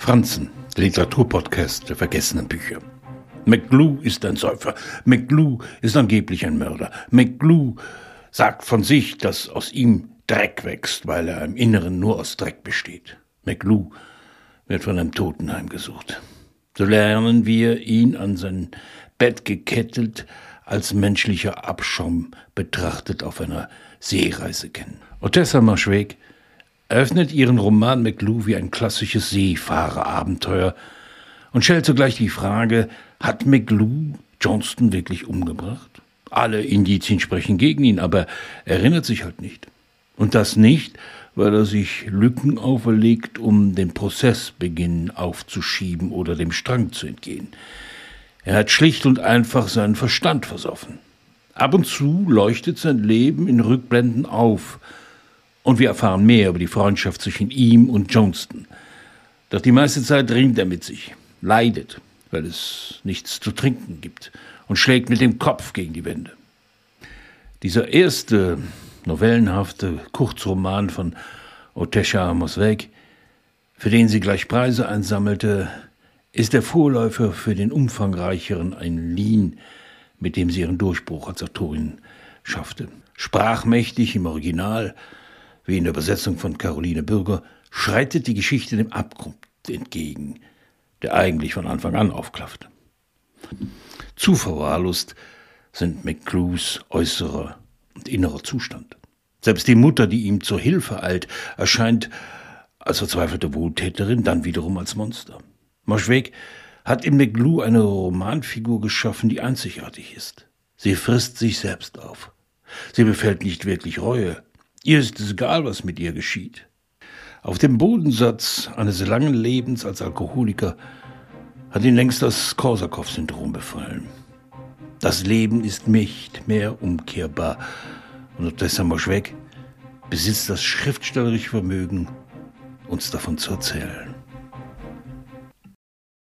Franzen, der Literaturpodcast der vergessenen Bücher. McGlue ist ein Säufer. McGlue ist angeblich ein Mörder. McGlue sagt von sich, dass aus ihm Dreck wächst, weil er im Inneren nur aus Dreck besteht. McGlue wird von einem Toten heimgesucht. So lernen wir ihn an sein Bett gekettet, als menschlicher Abschaum betrachtet auf einer Seereise kennen. Otessa Marschweg eröffnet ihren Roman McGlue wie ein klassisches Seefahrerabenteuer und stellt zugleich die Frage, hat McGlue Johnston wirklich umgebracht? Alle Indizien sprechen gegen ihn, aber er erinnert sich halt nicht. Und das nicht, weil er sich Lücken auferlegt, um den Prozessbeginn aufzuschieben oder dem Strang zu entgehen. Er hat schlicht und einfach seinen Verstand versoffen. Ab und zu leuchtet sein Leben in Rückblenden auf, und wir erfahren mehr über die Freundschaft zwischen ihm und Johnston. Doch die meiste Zeit ringt er mit sich, leidet, weil es nichts zu trinken gibt und schlägt mit dem Kopf gegen die Wände. Dieser erste novellenhafte Kurzroman von Otesha Mosweg, für den sie gleich Preise einsammelte, ist der Vorläufer für den umfangreicheren Ein mit dem sie ihren Durchbruch als Autorin schaffte. Sprachmächtig im Original, wie in der Übersetzung von Caroline Bürger, schreitet die Geschichte dem Abgrund entgegen, der eigentlich von Anfang an aufklafft. Zu verwahrlost sind McClues äußerer und innerer Zustand. Selbst die Mutter, die ihm zur Hilfe eilt, erscheint als verzweifelte Wohltäterin, dann wiederum als Monster. Moschweg hat in McGlue eine Romanfigur geschaffen, die einzigartig ist. Sie frisst sich selbst auf. Sie befällt nicht wirklich Reue. Ihr ist es egal, was mit ihr geschieht. Auf dem Bodensatz eines langen Lebens als Alkoholiker hat ihn längst das Korsakow-Syndrom befallen. Das Leben ist nicht mehr umkehrbar und Odessa Moschweg besitzt das schriftstellerische Vermögen, uns davon zu erzählen.